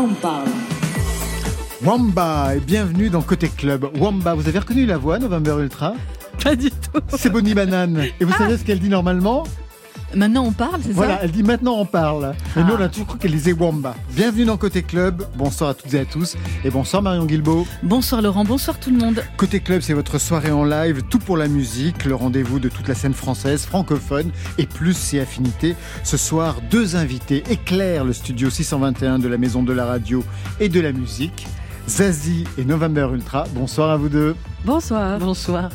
On parle. Wamba et bienvenue dans Côté Club. Wamba, vous avez reconnu la voix November Ultra? Pas du tout. C'est Bonnie Banane. Et vous savez ce qu'elle dit normalement? Maintenant on parle, c'est Voilà, ça elle dit maintenant on parle. Et Ah. nous on a toujours cru qu'elle disait Wamba. Bienvenue dans Côté Club. Bonsoir à toutes et à tous. Et bonsoir Marion Guilbeault. Bonsoir Laurent, bonsoir tout le monde. Côté Club, c'est votre soirée en live, tout pour la musique, le rendez-vous de toute la scène française, francophone et plus ses affinités. Ce soir, deux invités éclairent le studio 621 de la Maison de la Radio et de la Musique. Zazie et November Ultra. Bonsoir à vous deux. Bonsoir. Bonsoir.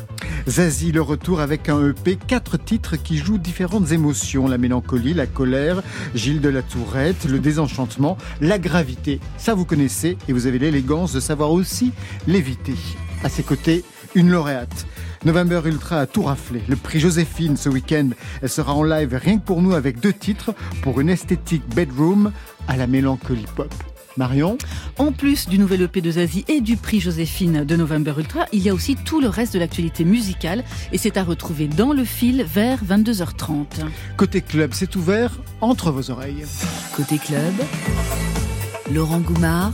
Zazie, le retour avec un EP, quatre titres qui jouent différentes émotions. La mélancolie, la colère, Gilles de la Tourette, le désenchantement, la gravité. Ça vous connaissez et vous avez l'élégance de savoir aussi l'éviter. À ses côtés, une lauréate. November Ultra a tout raflé. Le prix Joséphine ce week-end. Elle sera en live rien que pour nous avec deux titres pour une esthétique bedroom à la mélancolie pop. Marion En plus du nouvel EP de Zazie et du prix Joséphine de November Ultra, il y a aussi tout le reste de l'actualité musicale et c'est à retrouver dans le fil vers 22h30. Côté club, c'est ouvert entre vos oreilles. Côté club, Laurent Goumard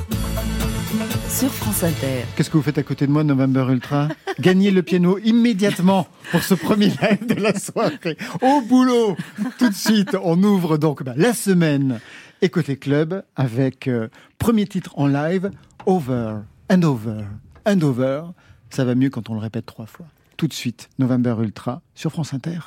sur France Inter. Qu'est-ce que vous faites à côté de moi, November Ultra? Gagnez le piano immédiatement pour ce premier live de la soirée. Au boulot Tout de suite, on ouvre donc bah, la semaine et côté club avec euh, premier titre en live, Over and Over and Over. Ça va mieux quand on le répète trois fois. Tout de suite, November Ultra sur France Inter.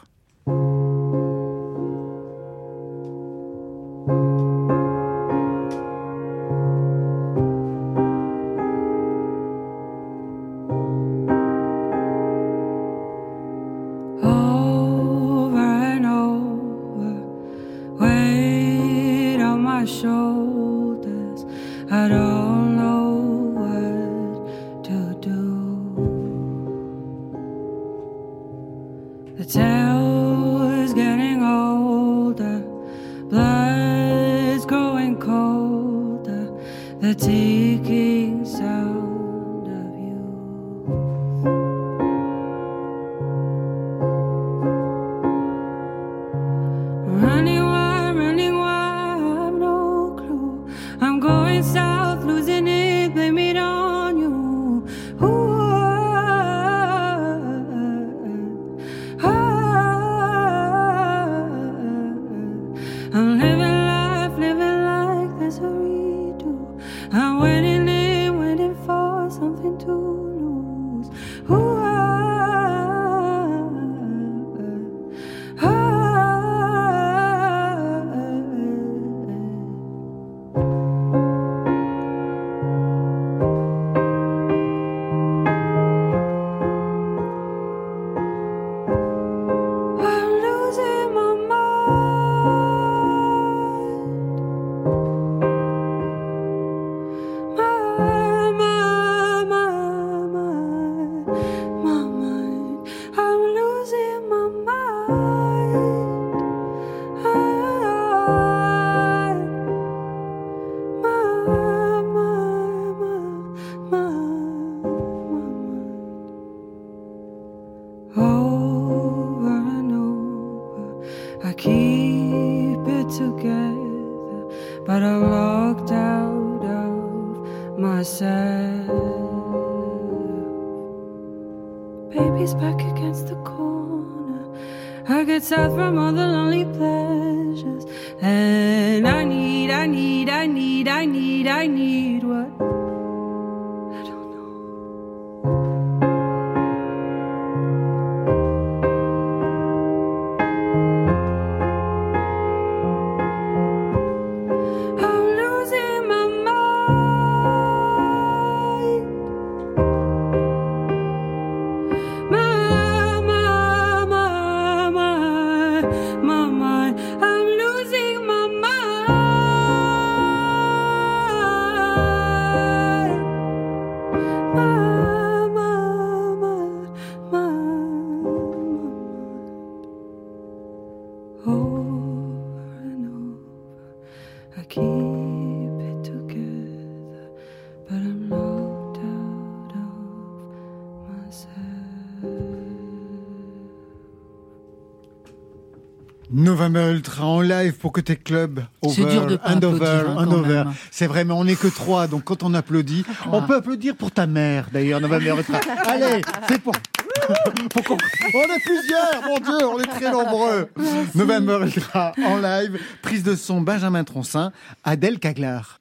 November Ultra en live pour Côté Club. C'est dur de pas and over, applaudir, hein, and quand over. même. C'est vrai, mais on n'est que trois, donc quand on applaudit, on peut applaudir pour ta mère, d'ailleurs, November Ultra. Allez, c'est pour... pour qu'on- on est plusieurs, mon Dieu, on est très nombreux. November Ultra en live, prise de son Benjamin Troncin, Adèle Caglar.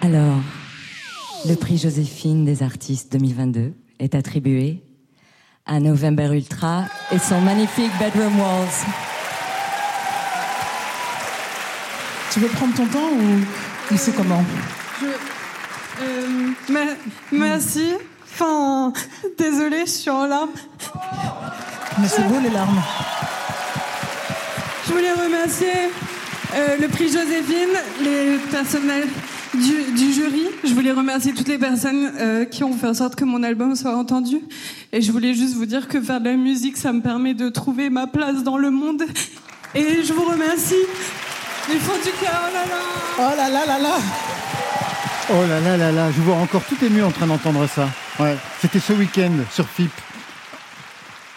Alors, le prix Joséphine des artistes 2022 est attribué à November Ultra et son magnifique Bedroom Walls. Tu veux prendre ton temps ou, c'est comment Euh, me- merci. Enfin, désolée, je suis en larmes. Mais c'est beau les larmes. Je voulais remercier euh, le prix Joséphine, les personnels du, du jury. Je voulais remercier toutes les personnes euh, qui ont fait en sorte que mon album soit entendu. Et je voulais juste vous dire que faire de la musique, ça me permet de trouver ma place dans le monde. Et je vous remercie du fond du cœur. Oh là là. Oh là là là là Oh là là là là, je vois encore tout ému en train d'entendre ça. Ouais, c'était ce week-end sur FIP.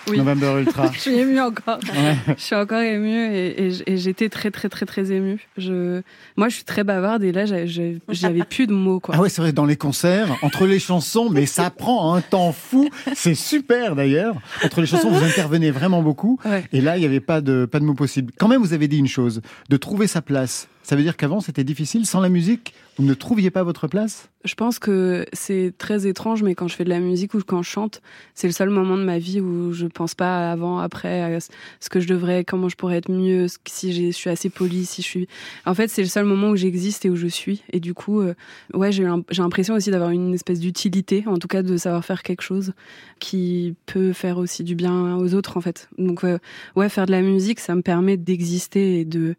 Oui. November Ultra. Je suis émue encore. Ouais. Je suis encore émue et, et j- et j'étais très très très très émue. Je, moi, je suis très bavarde et là, j'avais- plus de mots quoi. Ah ouais, c'est vrai, dans les concerts, entre les chansons, mais ça prend un temps fou. C'est super d'ailleurs. Entre les chansons, vous intervenez vraiment beaucoup. Ouais. Et là, il n'y avait pas de, pas de mots possibles. Quand même, vous avez dit une chose, de trouver sa place. Ça veut dire qu'avant, c'était difficile. Sans la musique, vous ne trouviez pas votre place? Je pense que c'est très étrange, mais quand je fais de la musique ou quand je chante, c'est le seul moment de ma vie où je pense pas avant, après, à ce que je devrais, comment je pourrais être mieux, si je suis assez polie, si je suis. En fait, c'est le seul moment où j'existe et où je suis. Et du coup, euh, ouais, j'ai l'impression aussi d'avoir une espèce d'utilité, en tout cas de savoir faire quelque chose qui peut faire aussi du bien aux autres, en fait. Donc, euh, ouais, faire de la musique, ça me permet d'exister et de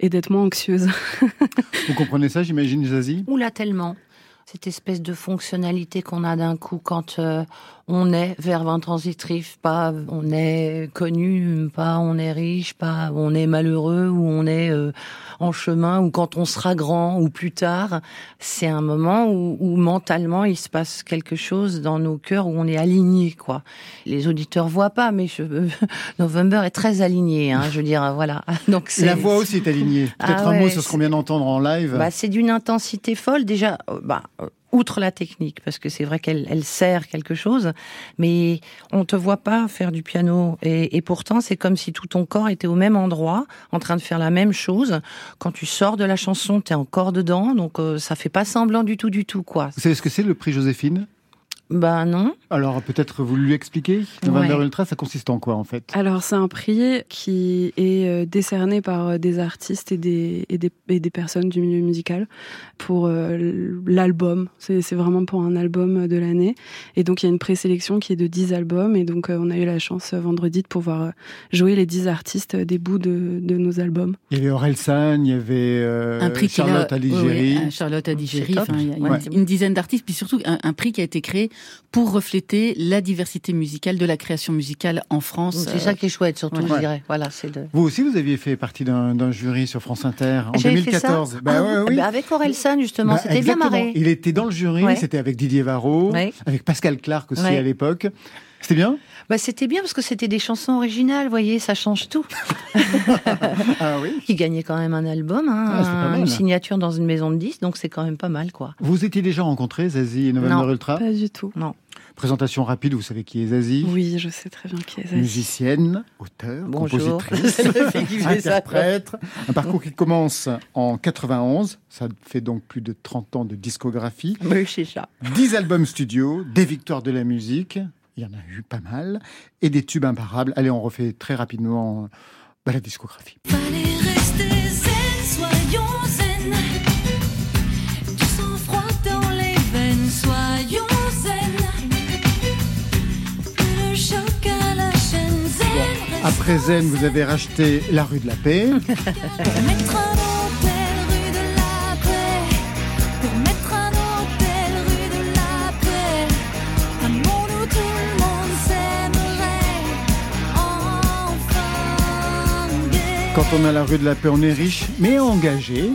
et d'être moins anxieuse. Vous comprenez ça, j'imagine, Zazie? Oula, tellement. Cette espèce de fonctionnalité qu'on a d'un coup quand euh, on est verbe intransitif, pas on est connu, pas on est riche, pas on est malheureux ou on est euh, en chemin ou quand on sera grand ou plus tard. C'est un moment où, où mentalement il se passe quelque chose dans nos cœurs où on est aligné quoi. Les auditeurs voient pas, mais je, November est très aligné. Hein, je veux dire voilà. Donc La voix aussi est alignée. Peut-être Ah un mot sur ce qu'on vient d'entendre en live. bah, c'est d'une intensité folle déjà. euh, Bah, euh, outre la technique, parce que c'est vrai qu'elle elle sert quelque chose, mais on te voit pas faire du piano et, et pourtant c'est comme si tout ton corps était au même endroit, en train de faire la même chose. Quand tu sors de la chanson, t'es encore dedans, donc euh, ça fait pas semblant du tout, du tout quoi. Vous savez ce que c'est le prix Joséphine? Bah non. Alors peut-être vous lui expliquer November Ouais. Ultra, ça consiste en quoi en fait Alors c'est un prix qui est euh, décerné par euh, des artistes et des, et des, et des personnes du milieu musical pour euh, l'album. C'est c'est vraiment pour un album de l'année. Et donc il y a une présélection qui est de 10 albums. Et donc euh, on a eu la chance vendredi de pouvoir jouer les 10 artistes des bouts de, de nos albums. Il y avait Orelsan, il y avait euh, un prix qu'il a- Charlotte Charlotte. Enfin, il y a une, Ouais. une dizaine d'artistes, puis surtout un, un prix qui a été créé pour refléter la diversité musicale de la création musicale en France. C'est Euh, ça qui est chouette surtout, Ouais. je dirais. Voilà, c'est de. Vous aussi, vous aviez fait partie d'un jury sur France Inter en J'avais fait ça 2014. Bah Ah, ouais, oui. bah, avec Orelsan justement, Bah, c'était bien exactement. marré. Il était dans le jury, Ouais. c'était avec Didier Varro, Ouais. avec Pascal Clark aussi Ouais. à l'époque. C'était bien? Bah, c'était bien parce que c'était des chansons originales, vous voyez, ça change tout. Ah oui Il gagnait quand même un album, hein, Ah, une signature dans une maison de disques, donc c'est quand même pas mal, quoi. Vous étiez déjà rencontrés, Zazie et November Non. Ultra Pas du tout. Présentation rapide, vous savez qui est Zazie Oui, je sais très bien qui est Zazie. Musicienne, auteur, Bonjour. compositrice, C'est le fait qui fait ça. interprète. Un parcours qui commence en 91, ça fait donc plus de 30 ans de discographie. Oui, c'est ça. 10 albums studio, des victoires de la musique, il y en a eu pas mal, et des tubes imparables. Allez, on refait très rapidement euh, bah, la discographie. Fallait rester zen, soyons zen. Du sang-froid dans les veines, soyons zen. Plus le choc à la chaîne zen. Après Zen, vous avez racheté La rue de la Paix. Quand on a la rue de la paix, on est riche, mais engagé.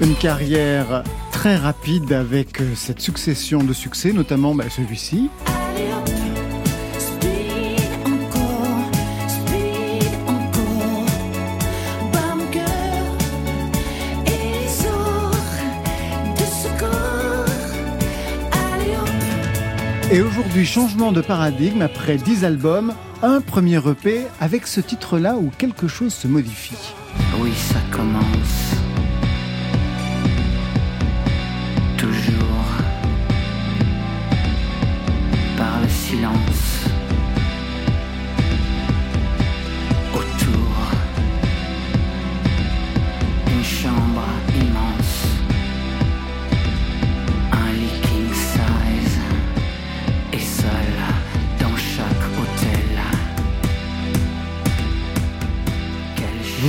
Une carrière très rapide avec euh, cette succession de succès, notamment bah, celui-ci. Et aujourd'hui, changement de paradigme après 10 albums, un premier EP avec ce titre-là où quelque chose se modifie. Oui, ça commence.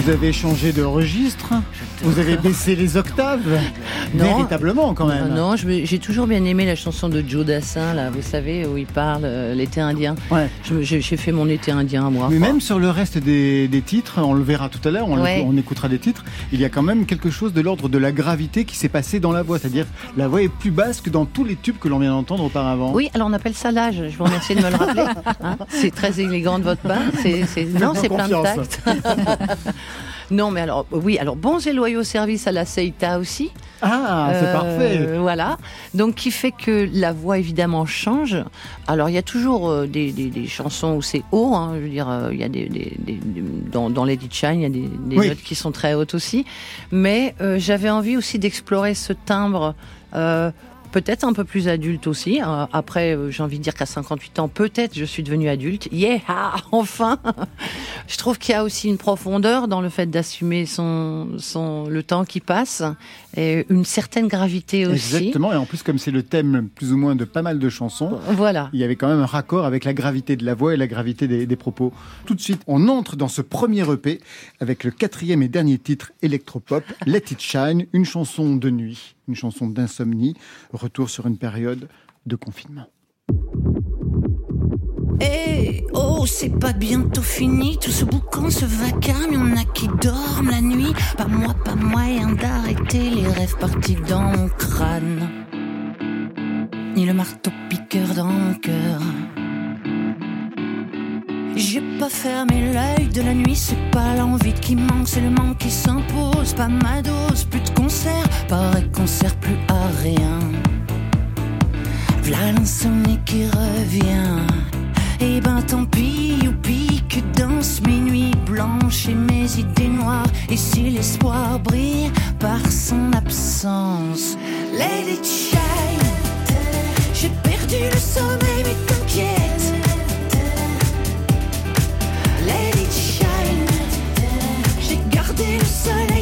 Vous avez changé de registre Vous avez baissé les octaves Non. Véritablement quand même. Non, j'ai toujours bien aimé la chanson de Joe Dassin, là, vous savez, où il parle euh, l'été indien. Ouais. J'ai fait mon été indien, moi. Mais même sur le reste des, des titres, on le verra tout à l'heure, on, le- Ouais. on écoutera des titres, il y a quand même quelque chose de l'ordre de la gravité qui s'est passé dans la voix. C'est-à-dire la voix est plus basse que dans tous les tubes que l'on vient d'entendre auparavant. Oui, alors on appelle ça l'âge. Je vous remercie de me le rappeler. hein. C'est très élégant de votre part. Non, c'est plein de tact. non, mais alors, oui, alors bons et loyaux services à la Seita aussi. Ah, c'est Euh, parfait. Voilà. Donc, qui fait que la voix, évidemment, change. Alors, il y a toujours euh, des, des- des chansons où c'est haut. hein. je veux dire, euh, il y a des, dans, dans Lady Shine, il y a des, des Oui. notes qui sont très hautes aussi. Mais euh, j'avais envie aussi d'explorer ce timbre. euh, Peut-être un peu plus adulte aussi. Euh, Après, euh, j'ai envie de dire qu'à 58 ans, peut-être je suis devenue adulte. Yeah, ah, enfin. Je trouve qu'il y a aussi une profondeur dans le fait d'assumer son, son le temps qui passe et une certaine gravité aussi. Exactement, et en plus comme c'est le thème plus ou moins de pas mal de chansons, Voilà. il y avait quand même un raccord avec la gravité de la voix et la gravité des, des propos. Tout de suite, on entre dans ce premier EP avec le quatrième et dernier titre électropop, Let It Shine, une chanson de nuit, une chanson d'insomnie, retour sur une période de confinement. Eh oh, c'est pas bientôt fini, tout ce boucan, ce vacarme, y'en a qui dorment la nuit. Pas moi, pas moyen d'arrêter les rêves partis dans mon crâne. Ni le marteau piqueur dans mon cœur. J'ai pas fermé l'œil de la nuit, c'est pas l'envie qui manque, c'est le manque qui s'impose. Pas ma dose, plus de concert, pareil qu'on sert plus à rien. V'là l'insomnie qui revient. Et ben tant pis, youpi, que dansent mes nuits blanches et mes idées noires. Et si l'espoir brille par son absence, it shine. J'ai perdu le sommeil, mais t'inquiète. sorry.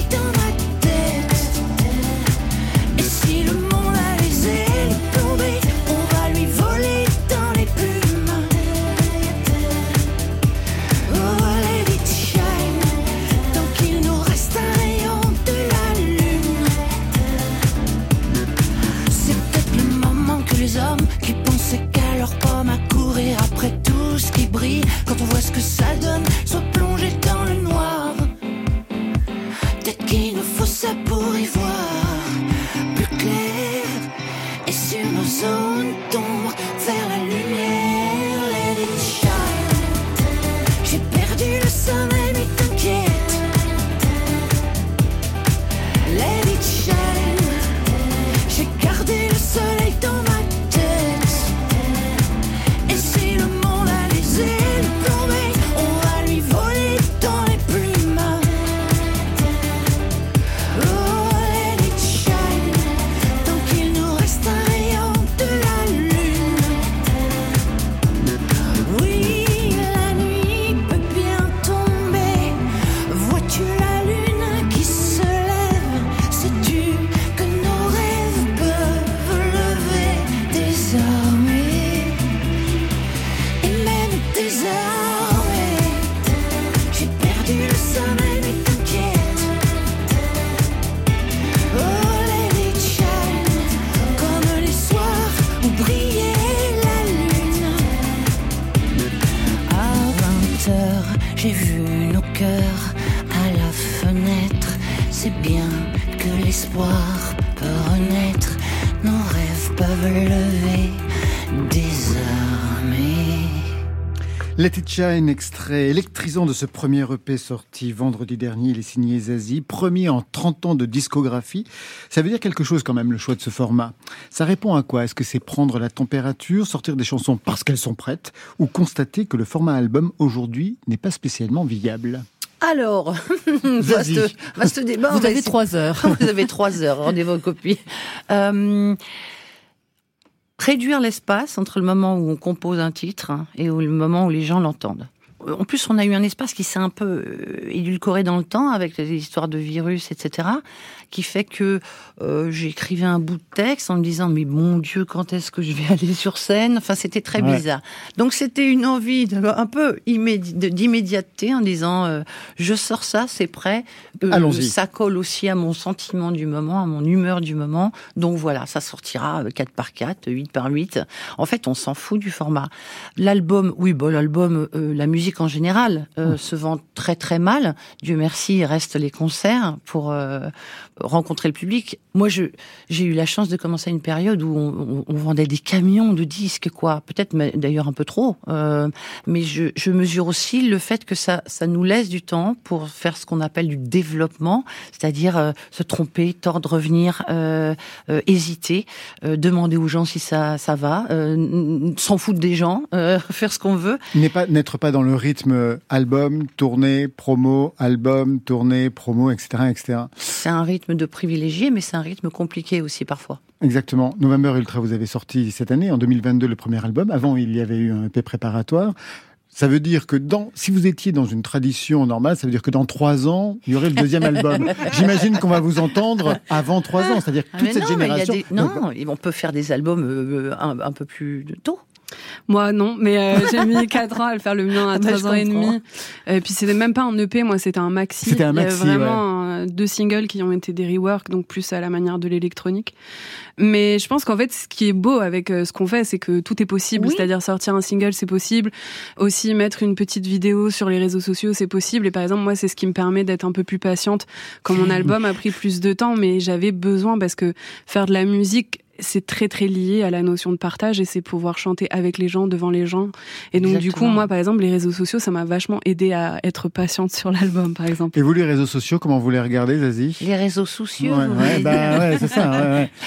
sais bien que l'espoir peut renaître, nos rêves peuvent lever des armées. Let It extrait électrisant de ce premier EP sorti vendredi dernier. Il est signé Zazie, premier en 30 ans de discographie. Ça veut dire quelque chose quand même, le choix de ce format. Ça répond à quoi? Est-ce que c'est prendre la température, sortir des chansons parce qu'elles sont prêtes, ou constater que le format album aujourd'hui n'est pas spécialement viable? Alors, vaste, vaste débat. Vous avez trois heures. Vous avez trois heures, rendez vos copies. Euh, réduire l'espace entre le moment où on compose un titre et le moment où les gens l'entendent. En plus, on a eu un espace qui s'est un peu euh, édulcoré dans le temps avec les histoires de virus, etc., qui fait que euh, j'écrivais un bout de texte en me disant mais mon Dieu, quand est-ce que je vais aller sur scène? Enfin, c'était très Ouais. bizarre. Donc, c'était une envie de, un peu d'immédiateté en disant euh, je sors ça, c'est prêt. Euh, Allons-y. ça colle aussi à mon sentiment du moment, à mon humeur du moment. Donc voilà, ça sortira euh, 4 par 4, 8 par 8. En fait, on s'en fout du format. L'album, oui, bon, l'album, euh, la musique en général euh, se vend très très mal. Dieu merci, il reste les concerts pour euh, rencontrer le public. Moi, je j'ai eu la chance de commencer une période où on, on- vendait des camions de disques, quoi. Peut-être mais d'ailleurs un peu trop. Euh, mais je, je mesure aussi le fait que ça, ça nous laisse du temps pour faire ce qu'on appelle du développement, c'est-à-dire euh, se tromper, tordre, revenir, euh, euh, hésiter, euh, demander aux gens si ça, ça va, euh, s'en foutre des gens, euh, faire ce qu'on veut. N'est pas n'être pas dans le rythme album, tournée, promo, album, tournée, promo, etc., etc. C'est un rythme de privilégié, mais c'est un rythme compliqué aussi parfois. Exactement. November Ultra, vous avez sorti cette année, en 2022, le premier album. Avant, il y avait eu un EP préparatoire. Ça veut dire que dans, si vous étiez dans une tradition normale, ça veut dire que dans trois ans, il y aurait le deuxième album. J'imagine qu'on va vous entendre avant trois ans, c'est-à-dire Ah, toute mais cette non, génération. des- non, on peut faire des albums euh, un, un peu plus tôt. Moi, non, mais euh, j'ai mis 4 ans à le faire le mien à Ah bah, 3 ans et demi. Et puis c'était même pas un EP, moi c'était un maxi. C'était un Il y a maxi, vraiment deux singles qui ont été des reworks, donc plus à la manière de l'électronique. Mais je pense qu'en fait, ce qui est beau avec euh, ce qu'on fait, c'est que tout est possible. Oui. C'est-à-dire sortir un single, c'est possible. Aussi mettre une petite vidéo sur les réseaux sociaux, c'est possible. Et par exemple, moi, c'est ce qui me permet d'être un peu plus patiente. Quand mon album a pris plus de temps, mais j'avais besoin parce que faire de la musique, c'est très très lié à la notion de partage et c'est pouvoir chanter avec les gens, devant les gens. Et donc du coup, moi par exemple, les réseaux sociaux, ça m'a vachement aidé à être patiente sur l'album par exemple. Et vous, les réseaux sociaux, comment vous les regardez, Zazie? Les réseaux sociaux. Ouais, bah ouais, c'est ça. ouais, ouais.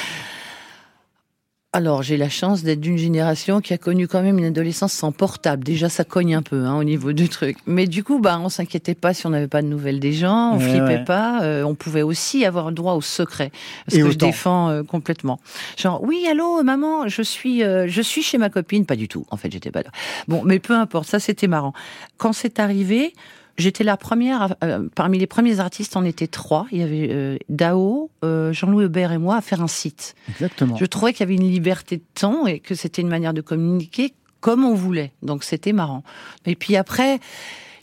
Alors, j'ai la chance d'être d'une génération qui a connu quand même une adolescence sans portable. Déjà, ça cogne un peu hein, au niveau du truc. Mais du coup, bah, on s'inquiétait pas si on n'avait pas de nouvelles des gens, on Ouais, flippait ouais. pas. euh, on pouvait aussi avoir droit au secret, ce que je défends euh, complètement. Genre, oui, allô, maman, je suis, euh, je suis chez ma copine. Pas du tout. En fait, j'étais pas là. Bon, mais peu importe. Ça, c'était marrant. Quand c'est arrivé. J'étais la première, euh, parmi les premiers artistes, on était trois. Il y avait euh, Dao, euh, Jean-Louis Aubert et moi à faire un site. Exactement. Je trouvais qu'il y avait une liberté de temps et que c'était une manière de communiquer comme on voulait. Donc c'était marrant. Et puis après,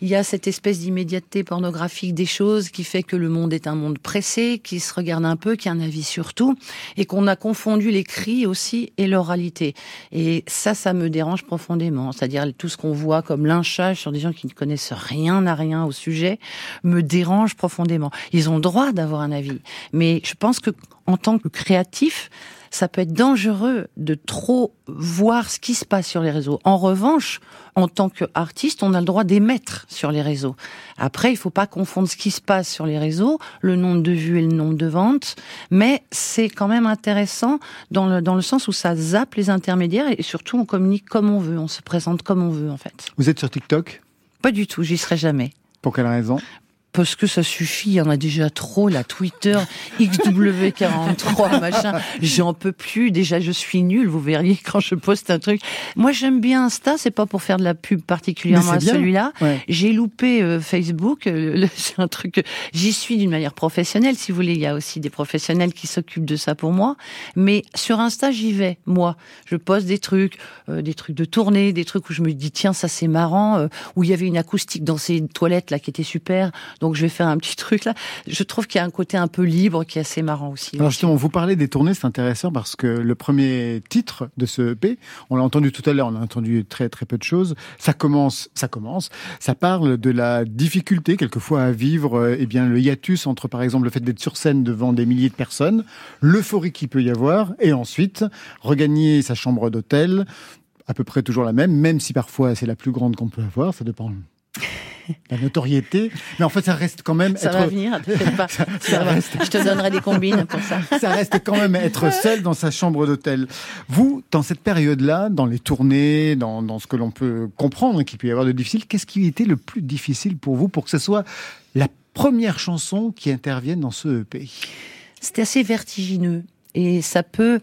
il y a cette espèce d'immédiateté pornographique des choses qui fait que le monde est un monde pressé, qui se regarde un peu, qui a un avis sur tout, et qu'on a confondu l'écrit aussi et l'oralité. Et ça, ça me dérange profondément. C'est-à-dire tout ce qu'on voit comme lynchage sur des gens qui ne connaissent rien à rien au sujet me dérange profondément. Ils ont droit d'avoir un avis, mais je pense que en tant que créatif, ça peut être dangereux de trop voir ce qui se passe sur les réseaux. En revanche, en tant qu'artiste, on a le droit d'émettre sur les réseaux. Après, il faut pas confondre ce qui se passe sur les réseaux, le nombre de vues et le nombre de ventes, mais c'est quand même intéressant dans le, dans le sens où ça zappe les intermédiaires et surtout on communique comme on veut, on se présente comme on veut en fait. Vous êtes sur TikTok? Pas du tout, j'y serai jamais. Pour quelle raison? Parce que ça suffit, il y en a déjà trop, la Twitter, XW43, machin. J'en peux plus. Déjà, je suis nulle, vous verriez quand je poste un truc. Moi, j'aime bien Insta, c'est pas pour faire de la pub particulièrement à celui-là. Ouais. J'ai loupé euh, Facebook, euh, c'est un truc, j'y suis d'une manière professionnelle, si vous voulez. Il y a aussi des professionnels qui s'occupent de ça pour moi. Mais sur Insta, j'y vais, moi. Je poste des trucs, euh, des trucs de tournée, des trucs où je me dis, tiens, ça c'est marrant, où il y avait une acoustique dans ces toilettes là qui était super. Donc je vais faire un petit truc là. Je trouve qu'il y a un côté un peu libre qui est assez marrant aussi. Alors justement, vous parlez des tournées, c'est intéressant parce que le premier titre de ce EP, on l'a entendu tout à l'heure, on a entendu très très peu de choses. Ça commence, ça commence, ça parle de la difficulté quelquefois à vivre, eh bien le hiatus entre par exemple le fait d'être sur scène devant des milliers de personnes, l'euphorie qu'il peut y avoir, et ensuite regagner sa chambre d'hôtel, à peu près toujours la même, même si parfois c'est la plus grande qu'on peut avoir, ça dépend la notoriété, mais en fait ça reste quand même Ça être va venir, pas. ça, Ça va. reste Je te donnerai des combines pour ça. ça reste quand même être seul dans sa chambre d'hôtel. Vous, dans cette période-là, dans les tournées, dans, dans ce que l'on peut comprendre qu'il peut y avoir de difficile, qu'est-ce qui était le plus difficile pour vous pour que ce soit la première chanson qui intervienne dans ce EP C'était assez vertigineux. Et ça peut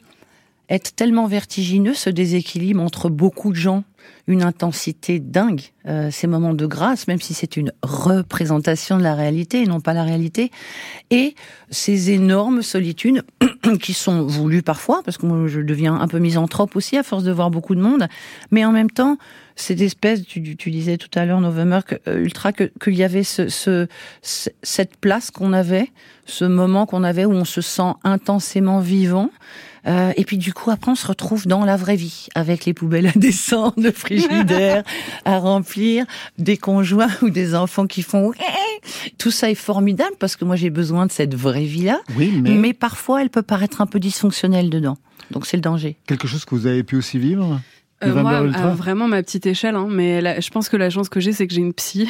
être tellement vertigineux, ce déséquilibre entre beaucoup de gens, une intensité dingue, euh, ces moments de grâce, même si c'est une représentation de la réalité et non pas la réalité, et ces énormes solitudes qui sont voulues parfois, parce que moi je deviens un peu misanthrope aussi à force de voir beaucoup de monde, mais en même temps, cette espèce, tu, disais tout à l'heure, November, que, euh, Ultra, que- qu'il y avait ce- ce- cette place qu'on avait, ce moment qu'on avait où on se sent intensément vivant. Euh, et puis du coup, après, on se retrouve dans la vraie vie, avec les poubelles à descendre, le frigidaire à remplir, des conjoints ou des enfants qui font... Tout ça est formidable parce que moi, j'ai besoin de cette vraie vie-là. Oui, mais, Mais parfois, elle peut paraître un peu dysfonctionnelle dedans. Donc c'est le danger. quelque chose que vous avez pu aussi vivre? Euh, moi, à vraiment ma petite échelle, hein, mais la- je pense que la chance que j'ai, c'est que j'ai une psy.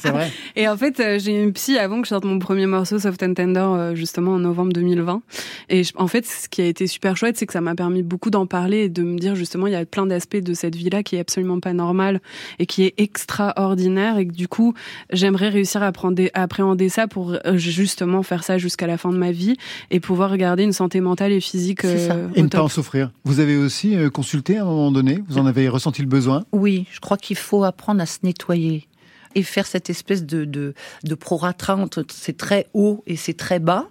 C'est vrai. Et en fait, euh, j'ai une psy avant que je sorte mon premier morceau, Soft and Tender, euh, justement en novembre 2020. Et je- en fait, ce qui a été super chouette, c'est que ça m'a permis beaucoup d'en parler et de me dire justement, il y a plein d'aspects de cette vie-là qui est absolument pas normale et qui est extraordinaire et que du coup, j'aimerais réussir à, prendre à appréhender ça pour justement faire ça jusqu'à la fin de ma vie et pouvoir garder une santé mentale et physique Et ne pas en souffrir. Vous avez aussi euh, à un moment donné? Vous en avez ressenti le besoin? Oui, je crois qu'il faut apprendre à se nettoyer et faire cette espèce de, de, de prorata entre c'est très haut et c'est très bas,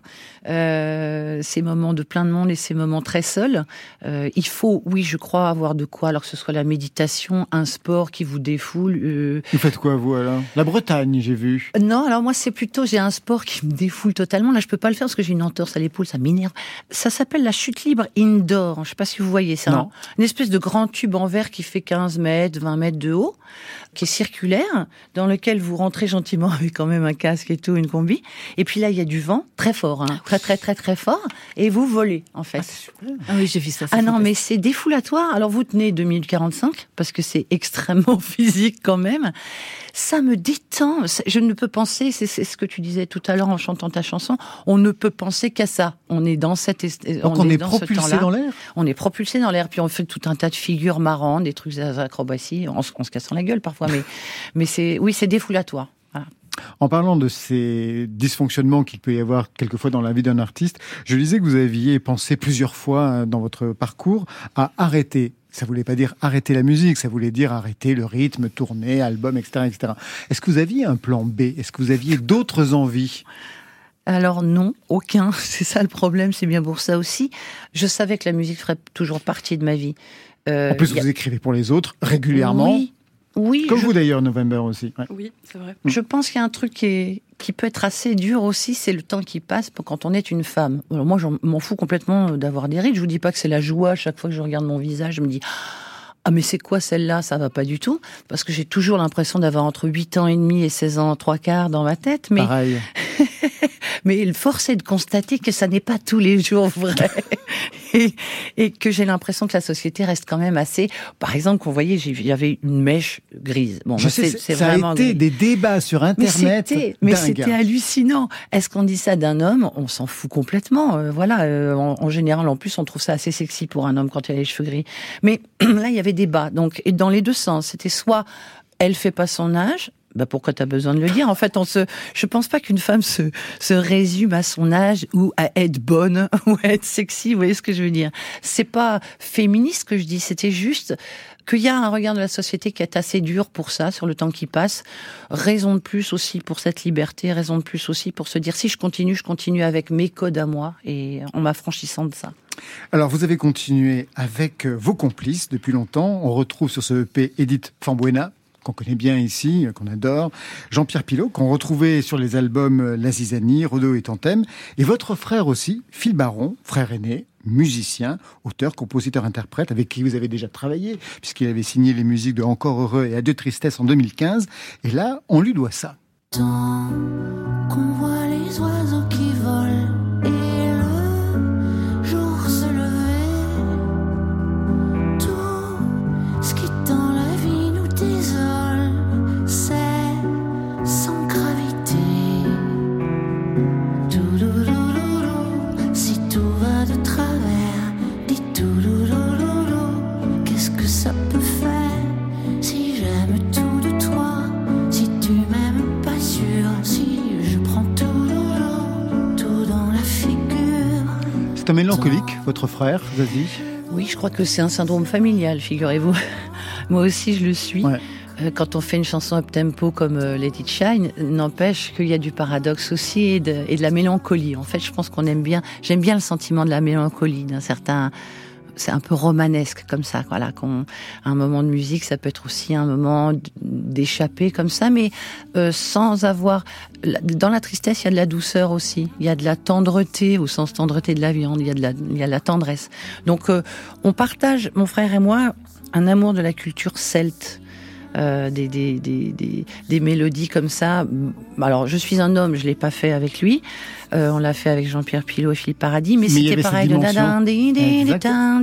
euh, ces moments de plein de monde et ces moments très seuls. Euh, il faut, oui, je crois, avoir de quoi, alors que ce soit la méditation, un sport qui vous défoule. euh, Vous faites quoi, vous, alors La Bretagne, j'ai vu. non, alors moi c'est plutôt j'ai un sport qui me défoule totalement. Là, je peux pas le faire parce que j'ai une entorse à l'épaule, ça m'énerve. Ça s'appelle la chute libre indoor. Je sais pas si vous voyez ça. Non. hein. Une espèce de grand tube en verre qui fait 15 mètres, 20 mètres de haut, qui est circulaire, dans lequel vous rentrez gentiment avec quand même un casque et tout, une combi. Et puis là, il y a du vent très fort, hein, très très très très fort, et vous volez en fait. Ah oui, j'ai vu ça. Ah non, mais c'est défoulatoire. Alors vous tenez 2 minutes 45 parce que c'est extrêmement physique quand même. Ça me détend. Je ne peux penser, c'est ce que tu disais tout à l'heure en chantant ta chanson, on ne peut penser qu'à ça. On est dans cette Donc on, est, dans propulsé dans l'air On est propulsé dans l'air, puis on fait tout un tas de figures marrantes, des trucs d'acrobatie, en, en se cassant la gueule parfois, mais mais c'est oui, c'est défoulatoire. En parlant de ces dysfonctionnements qu'il peut y avoir quelquefois dans la vie d'un artiste, je disais que vous aviez pensé plusieurs fois euh, dans votre parcours à arrêter. Ça voulait pas dire arrêter la musique, ça voulait dire arrêter le rythme, tourner, album, etc., etc. Est-ce que vous aviez un plan B? Est-ce que vous aviez d'autres envies? Alors non, aucun. C'est ça le problème, c'est bien pour ça aussi. Je savais que la musique ferait toujours partie de ma vie. Euh, En plus, a- vous écrivez pour les autres régulièrement, Oui, oui comme je, vous d'ailleurs, November aussi. Ouais. Oui, c'est vrai. je pense qu'il y a un truc qui, est- qui peut être assez dur aussi, c'est le temps qui passe pour- quand on est une femme. Alors moi, je m'en fous complètement d'avoir des rides. Je vous dis pas que c'est la joie. Chaque fois que je regarde mon visage, je me dis ah mais c'est quoi celle-là? Ça va pas du tout parce que j'ai toujours l'impression d'avoir entre 8 ans et demi et 16 ans trois quarts dans ma tête. Mais Pareil. Mais le force est de constater que ça n'est pas tous les jours vrai. et, et que j'ai l'impression que la société reste quand même assez. Par exemple, qu'on voyait, il y avait une mèche grise. Bon, je bah, sais, c'est c'est ça a vraiment été gris. des débats sur Internet. c'était, mais c'était hallucinant. Est-ce qu'on dit ça d'un homme? On s'en fout complètement. Euh, voilà. euh, en, en général, en plus, on trouve ça assez sexy pour un homme quand il a les cheveux gris. Mais là, il y avait débat. Donc, et dans les deux sens, c'était soit elle fait pas son âge. Bah pourquoi t'as besoin de le dire? En fait, on se, je pense pas qu'une femme se se résume à son âge ou à être bonne ou à être sexy. Vous voyez ce que je veux dire? C'est pas féministe que je dis. C'était juste qu'il y a un regard de la société qui est assez dur pour ça, sur le temps qui passe. Raison de plus aussi pour cette liberté, raison de plus aussi pour se dire si je continue, je continue avec mes codes à moi et en m'affranchissant de ça. Alors, vous avez continué avec vos complices depuis longtemps. On retrouve sur ce EP Edith Fambuena, qu'on connaît bien ici, qu'on adore, Jean-Pierre Pilot, qu'on retrouvait sur les albums La Zizanie, Rodo et Tantème, et votre frère aussi, Phil Baron, frère aîné, musicien, auteur, compositeur, interprète, avec qui vous avez déjà travaillé, puisqu'il avait signé les musiques de Encore heureux et Adieu tristesse en 2015. Et là, on lui doit ça. Mélancolique, votre frère, Zazie Oui, je crois que c'est un syndrome familial, figurez-vous. Moi aussi, je le suis. Ouais. Euh, Quand on fait une chanson up tempo comme euh, Let It Shine, n'empêche qu'il y a du paradoxe aussi et de, et de la mélancolie. En fait, je pense qu'on aime bien, j'aime bien le sentiment de la mélancolie, d'un certain, c'est un peu romanesque comme ça. Voilà, qu'on, un moment de musique, ça peut être aussi un moment d'échapper comme ça, mais euh, sans avoir. Dans la tristesse, il y a de la douceur aussi. Il y a de la tendreté au sens tendreté de la viande. Il y a de la, il y a de la tendresse. Donc, euh, on partage, mon frère et moi, un amour de la culture celte. Euh, des, des, des, des, des mélodies comme ça. Alors, je suis un homme, je l'ai pas fait avec lui. Euh, on l'a fait avec Jean-Pierre Pilot et Philippe Paradis, mais, c'était pareil, de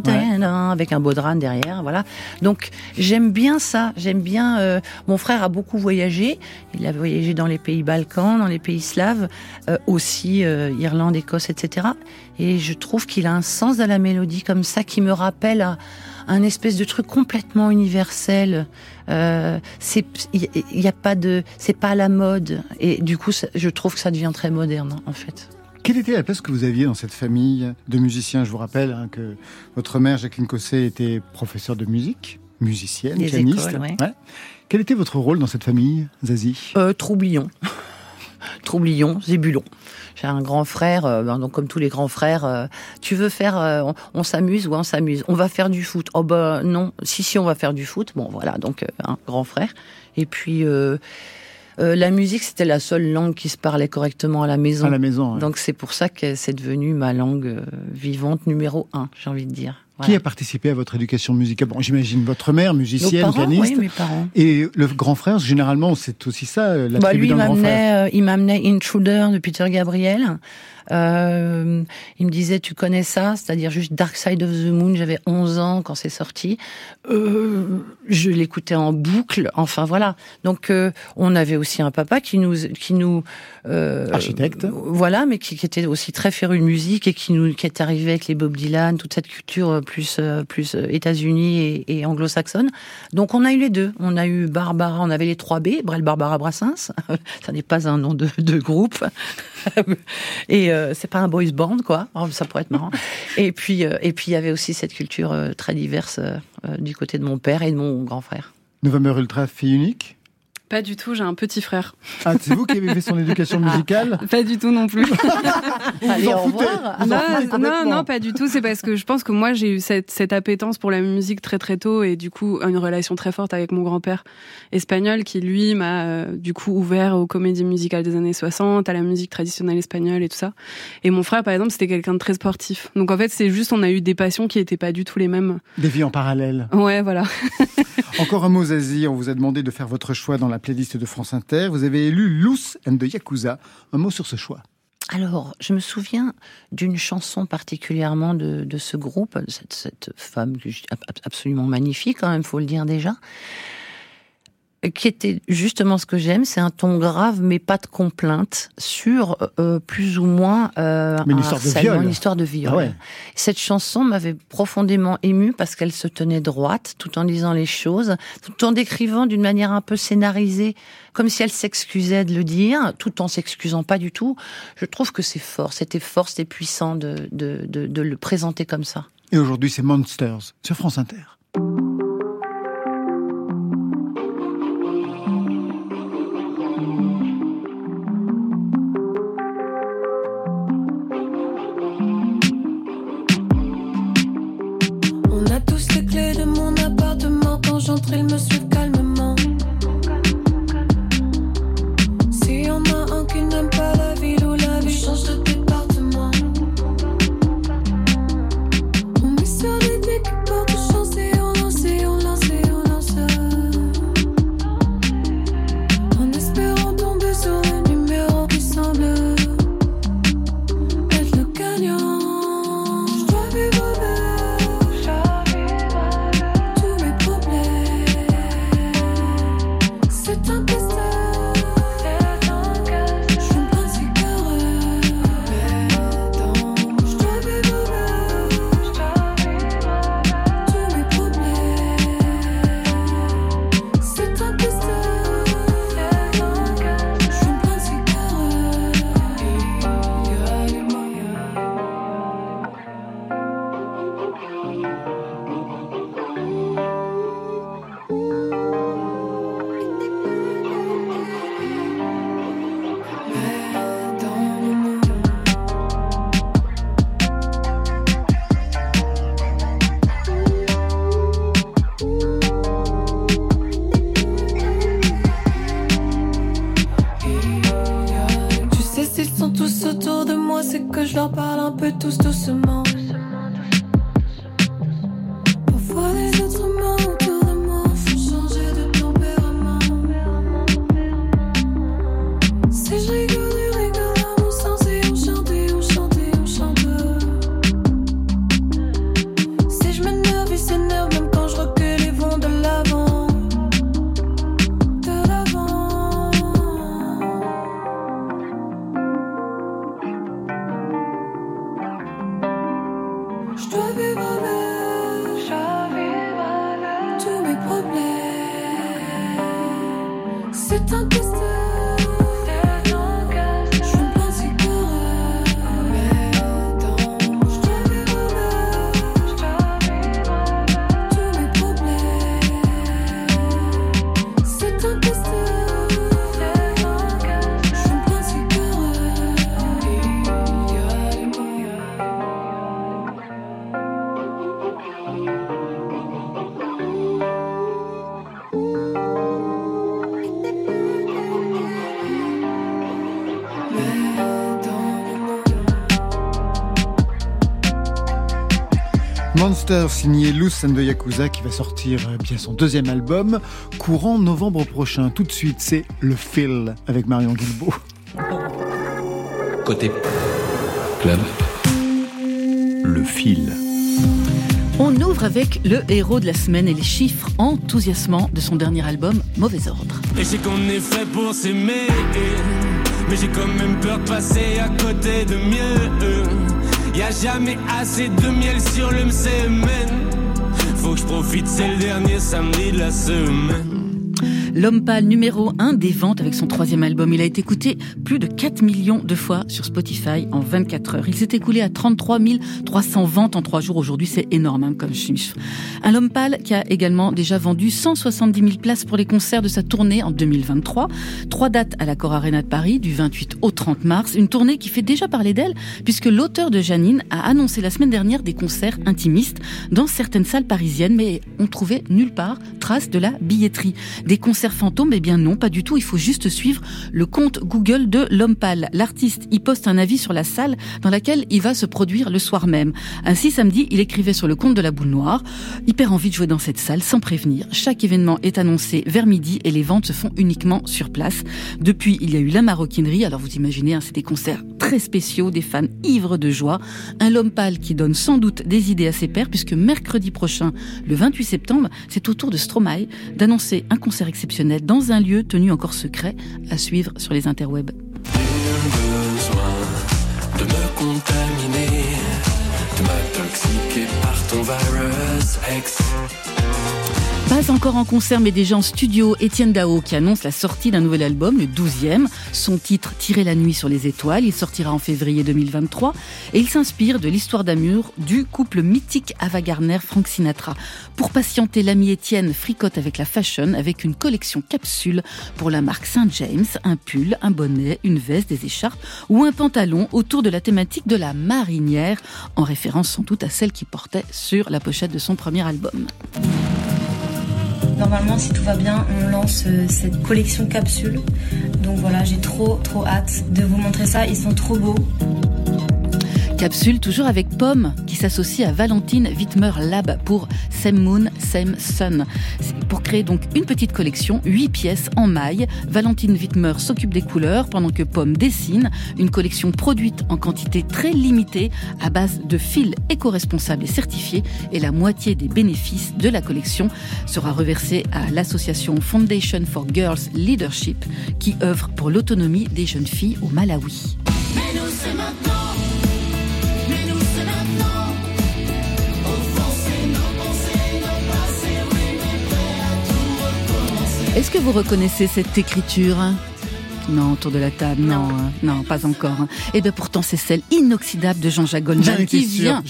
Ouais. avec un baudran derrière, voilà. Donc, j'aime bien ça. J'aime bien. euh, mon frère a beaucoup voyagé. Il a voyagé dans les pays Balkans, dans les pays slaves, euh, aussi euh, Irlande, Écosse, etc. Et je trouve qu'il a un sens de la mélodie comme ça qui me rappelle à un espèce de truc complètement universel. Euh, c'est il y, y a pas de c'est pas à la mode et du coup ça- je trouve que ça devient très moderne en fait. Quelle était la place que vous aviez dans cette famille de musiciens? Je vous rappelle hein, que votre mère, Jacqueline Cosset, était professeure de musique, musicienne, Les pianiste. écoles, ouais. Quel était votre rôle dans cette famille, Zazie? Euh, Troublion. Troublion, Zébulon. J'ai un grand frère, euh, ben, donc comme tous les grands frères, euh, tu veux faire, euh, on, on s'amuse ou on s'amuse. On va faire du foot. Oh ben non, si si on va faire du foot. Bon voilà, donc un grand frère. Et puis euh, la musique, c'était la seule langue qui se parlait correctement à la maison. À la maison. ouais. Donc c'est pour ça que c'est devenu ma langue vivante numéro un, j'ai envie de dire. Qui a participé à votre éducation musicale? Bon, j'imagine votre mère, musicienne, parents, pianiste. oui, mes parents. Et le grand frère, généralement, c'est aussi ça, euh, la Bah, tribu lui, il m'amenait, euh, il m'amenait Intruder de Peter Gabriel. Euh, il me disait, tu connais ça? C'est-à-dire juste Dark Side of the Moon. J'avais 11 ans quand c'est sorti. Euh, je l'écoutais en boucle. Enfin voilà. Donc euh, on avait aussi un papa qui nous, qui nous euh, Architecte. Voilà, mais qui, qui était aussi très féru de musique et qui nous, qui est arrivé avec les Bob Dylan, toute cette culture euh, plus, euh, plus États-Unis et, et anglo-saxonne. Donc on a eu les deux. On a eu Barbara, on avait les 3 B, Brel Barbara Brassens. ça n'est pas un nom de, de groupe. et euh, c'est pas un boys band, quoi. Oh, ça pourrait être marrant. et puis, euh, et puis il y avait aussi cette culture euh, très diverse du côté de mon père et de mon grand frère. November Ultra, fille unique? Pas du tout, j'ai un petit frère. Ah, c'est vous qui avez fait son éducation musicale Pas du tout non plus. Allez, en au foutez. revoir. Non, non, non, pas du tout. C'est parce que je pense que moi, j'ai eu cette, cette appétence pour la musique très très tôt et du coup, une relation très forte avec mon grand-père espagnol qui, lui, m'a euh, du coup ouvert aux comédies musicales des années 60, à la musique traditionnelle espagnole et tout ça. Et mon frère, par exemple, c'était quelqu'un de très sportif. Donc en fait, c'est juste, on a eu des passions qui étaient pas du tout les mêmes. Des vies en parallèle. Ouais, voilà. Encore un mot, Zazie. On vous a demandé de faire votre choix dans la playlist de France Inter. Vous avez élu Loose and the Yakuza. Un mot sur ce choix. Alors, je me souviens d'une chanson particulièrement de, de ce groupe, cette, cette femme absolument magnifique, quand même, faut le dire déjà, qui était justement ce que j'aime, c'est un ton grave mais pas de complainte sur euh, plus ou moins euh, Mais une un histoire de viol. une histoire de viol. Ah ouais. Cette chanson m'avait profondément émue parce qu'elle se tenait droite tout en disant les choses, tout en décrivant d'une manière un peu scénarisée, comme si elle s'excusait de le dire, tout en s'excusant pas du tout. Je trouve que c'est fort, c'était fort, c'était puissant de, de, de, de le présenter comme ça. Et aujourd'hui, c'est Monsters sur France Inter. Monster signé Loose and the Yakuza qui va sortir euh, bien son deuxième album courant novembre prochain. Tout de suite, c'est Le Phil avec Marion Guilbeault. Côté club, le fil. On ouvre avec le héros de la semaine et les chiffres enthousiasmants de son dernier album, Mauvais Ordre. Et je sais qu'on est fait pour s'aimer. Mais j'ai quand même peur de passer à côté de mieux. Y a jamais assez de miel sur le semaine. Faut que je profite, c'est le dernier samedi de la semaine. L'homme pâle numéro 1 des ventes avec son troisième album. Il a été écouté plus de 4 millions de fois sur Spotify en 24 heures. Il s'est écoulé à 33 300 ventes en 3 jours. Aujourd'hui, c'est énorme hein, comme chiffre. Un homme pâle qui a également déjà vendu 170 000 places pour les concerts de sa tournée en 2023. Trois dates à l'Accor Arena de Paris, du 28 au 30 mars. Une tournée qui fait déjà parler d'elle, puisque l'auteur de Janine a annoncé la semaine dernière des concerts intimistes dans certaines salles parisiennes, mais on trouvait nulle part trace de la billetterie. Des concerts fantômes, eh bien non, pas du tout. Il faut juste suivre le compte Google de l'homme pâle. L'artiste y poste un avis sur la salle dans laquelle il va se produire le soir même. Ainsi, samedi, il écrivait sur le compte de la boule noire, hyper envie de jouer dans cette salle sans prévenir. Chaque événement est annoncé vers midi et les ventes se font uniquement sur place. Depuis, il y a eu la maroquinerie. Alors vous imaginez, hein, c'est des concerts très spéciaux, des fans ivres de joie. Un homme pâle qui donne sans doute des idées à ses pairs puisque mercredi prochain, le 28 septembre, c'est au tour de Stromae d'annoncer un concert exceptionnel dans un lieu tenu encore secret à suivre sur les interwebs. Pas encore en concert, mais déjà en studio, Étienne Dao qui annonce la sortie d'un nouvel album, le 12e. Son titre, Tirer la nuit sur les étoiles. Il sortira en février 2023. Et il s'inspire de l'histoire d'amour du couple mythique Ava Gardner-Frank Sinatra. Pour patienter, l'ami Étienne fricote avec la fashion, avec une collection capsule pour la marque Saint James. Un pull, un bonnet, une veste, des écharpes ou un pantalon autour de la thématique de la marinière, en référence sans doute à celle qui portait sur la pochette de son premier album. Normalement, si tout va bien, on lance euh, cette collection capsule. Donc voilà, j'ai trop trop hâte de vous montrer ça. Ils sont trop beaux. Capsule toujours avec Pomme qui s'associe à Valentine Wittmer Lab pour Same Moon, Same Sun. Pour créer donc une petite collection, 8 pièces en maille. Valentine Wittmer s'occupe des couleurs pendant que Pomme dessine. Une collection produite en quantité très limitée à base de fils éco-responsables et certifiés. Et la moitié des bénéfices de la collection sera reversée à l'association Foundation for Girls Leadership qui œuvre pour l'autonomie des jeunes filles au Malawi. Mais nous Est-ce que vous reconnaissez cette écriture? Non, autour de la table, non, hein, non, pas encore. hein. Et bien pourtant, c'est celle inoxydable de Jean-Jacques Goldman qui vient, dire,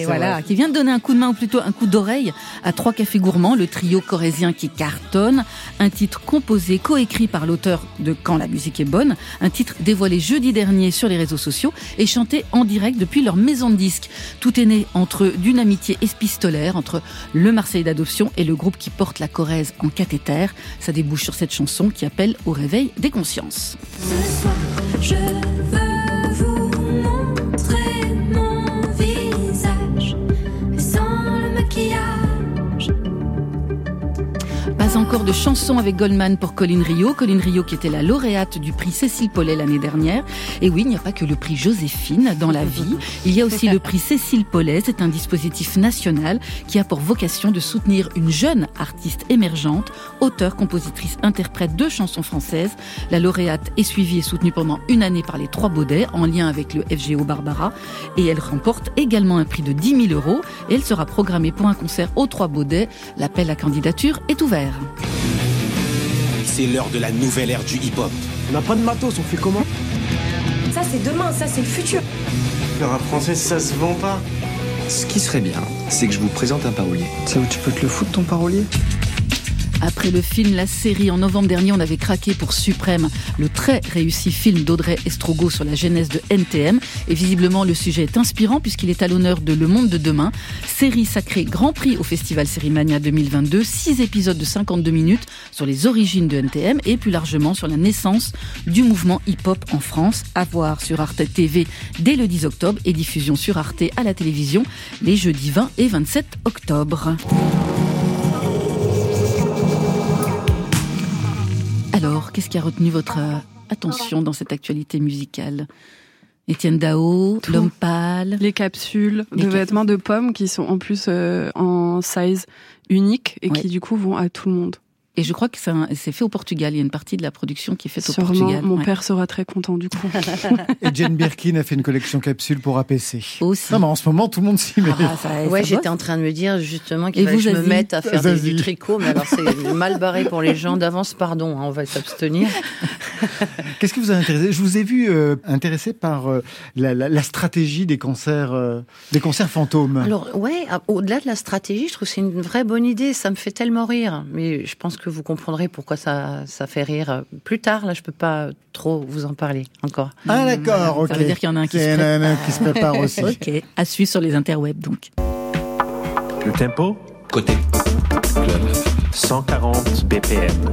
Eh, voilà, vrai. qui vient de donner un coup de main ou plutôt un coup d'oreille à trois cafés gourmands, le trio corésien qui cartonne, un titre composé, coécrit par l'auteur de Quand la musique est bonne, un titre dévoilé jeudi dernier sur les réseaux sociaux et chanté en direct depuis leur maison de disques. Tout est né entre d'une amitié épistolaire entre le Marseille d'adoption et le groupe qui porte la Corrèze en cathéter. Ça débouche sur cette chanson qui appelle au réveil des consciences. Ce soir, je veux encore de chanson avec Goldman pour Colin Rio. Colin Rio qui était la lauréate du prix Cécile Paulet l'année dernière. Et oui, il n'y a pas que le prix Joséphine dans la vie. Il y a aussi le prix Cécile Paulet. C'est un dispositif national qui a pour vocation de soutenir une jeune artiste émergente, auteure, compositrice, interprète de chansons françaises. La lauréate est suivie et soutenue pendant une année par les Trois Baudets en lien avec le FGO Barbara. Et elle remporte également un prix de 10 000 euros. Et elle sera programmée pour un concert aux Trois Baudets. L'appel à candidature est ouvert. C'est l'heure de la nouvelle ère du hip-hop. On n'a pas de matos, on fait comment? Ça, c'est demain, ça, c'est le futur. Le rap français, ça se vend pas. Ce qui serait bien, c'est que je vous présente un parolier. Ça où tu peux te le foutre ton parolier? Après le film, la série, en novembre dernier, on avait craqué pour Suprême, le très réussi film d'Audrey Estrogo sur la genèse de NTM. Et visiblement, le sujet est inspirant puisqu'il est à l'honneur de Le Monde de demain. Série sacrée Grand Prix au Festival Sérimania 2022. Six épisodes de 52 minutes sur les origines de NTM et plus largement sur la naissance du mouvement hip-hop en France. À voir sur Arte TV dès le 10 octobre et diffusion sur Arte à la télévision les jeudis 20 et 27 octobre. Qu'est-ce qui a retenu votre euh, attention dans cette actualité musicale? Étienne Dao, Tout. L'homme pâle. Les capsules Les de cap- vêtements de pommes qui sont en plus euh, en size unique et Ouais. qui du coup vont à tout le monde. Et je crois que c'est fait au Portugal. Il y a une partie de la production qui est faite au Sûrement, Portugal. mon Ouais. père sera très content du coup. Et Jane Birkin a fait une collection capsule pour APC. Aussi. Non, mais en ce moment, tout le monde s'y met. Ouais, j'étais en train de me dire justement qu'il Et fallait vous, que je me mette à faire des- du tricot, mais alors c'est mal barré pour les gens d'avance, pardon, hein, on va s'abstenir. Qu'est-ce qui vous a intéressé? Je vous ai vu euh, intéressé par euh, la, la- la stratégie des concerts, euh, des concerts fantômes. Alors ouais, à- au-delà de la stratégie, je trouve que c'est une vraie bonne idée, ça me fait tellement rire, mais je pense que vous comprendrez pourquoi ça, ça fait rire plus tard, là je peux pas trop vous en parler encore. ah d'accord, ok. Ça veut dire qu'il y en a un qui se prépare. un qui se prépare aussi. Ok, à suivre sur les interwebs donc. Le tempo? Côté Club. 140 BPM.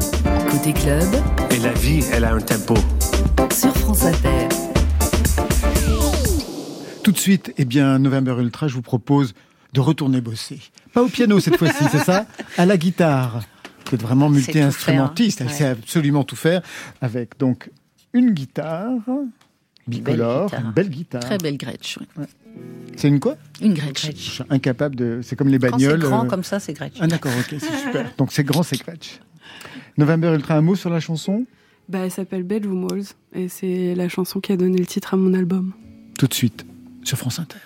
Côté club, Et la vie, elle a un tempo. sur France Inter. Tout de suite, eh bien, November Ultra, je vous propose de retourner bosser. Pas au piano cette fois-ci, c'est ça? À la guitare. Vous êtes vraiment multi-instrumentiste, elle faire, sait absolument tout faire. Avec donc une guitare bicolore, une belle guitare. Très belle Gretsch. ouais. C'est une quoi? Une Gretsch. Je suis incapable de. C'est comme les Quand bagnoles. c'est grand euh, comme ça, c'est Gretsch. Ah d'accord, ok, c'est super. Donc c'est grand, c'est scratch. November Ultra, un mot sur la chanson? Bah, elle s'appelle Bedroom Walls et c'est la chanson qui a donné le titre à mon album. Tout de suite sur France Inter.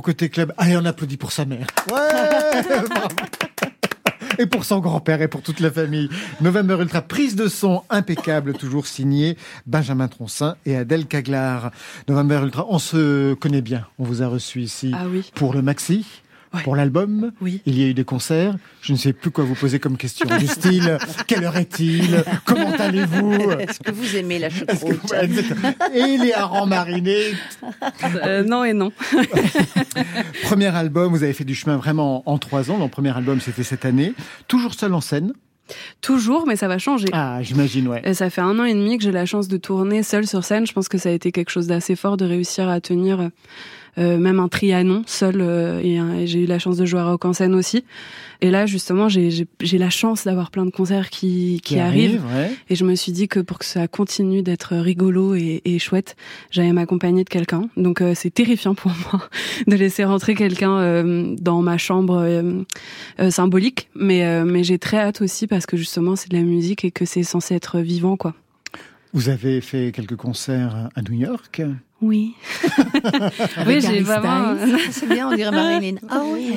Pour Côté Club. Allez, on applaudit pour sa mère. Ouais. Et pour son grand-père et pour toute la famille. November Ultra, prise de son impeccable, toujours signé Benjamin Troncin et Adèle Caglar. November Ultra, on se connaît bien. On vous a reçu ici Ah oui. pour le maxi. Pour l'album, Oui. il y a eu des concerts. Je ne sais plus quoi vous poser comme question. Du style, quelle heure est-il? Comment allez-vous? Est-ce que vous aimez la choucroute? Et les harengs marinés. Euh, non et non. Premier album, vous avez fait du chemin vraiment en trois ans. Le premier album, c'était cette année. Toujours seul en scène? Toujours, mais ça va changer. Ah, j'imagine, ouais. Et ça fait un an et demi que j'ai la chance de tourner seule sur scène. Je pense que ça a été quelque chose d'assez fort de réussir à tenir euh, même un trianon seul. euh, et, et j'ai eu la chance de jouer à Rock en scène aussi. Et là, justement, j'ai- la chance d'avoir plein de concerts qui, qui, Qui arrivent. ouais. Et je me suis dit que pour que ça continue d'être rigolo et, et chouette, j'allais m'accompagner de quelqu'un. Donc euh, c'est terrifiant pour moi de laisser rentrer quelqu'un euh, dans ma chambre euh, euh, symbolique. Mais, euh, mais j'ai très hâte aussi parce que justement c'est de la musique et que c'est censé être vivant, quoi. Vous avez fait quelques concerts à New York? Oui. Oui, j'ai vraiment. C'est bien, on dirait Marilyn. Ah oui.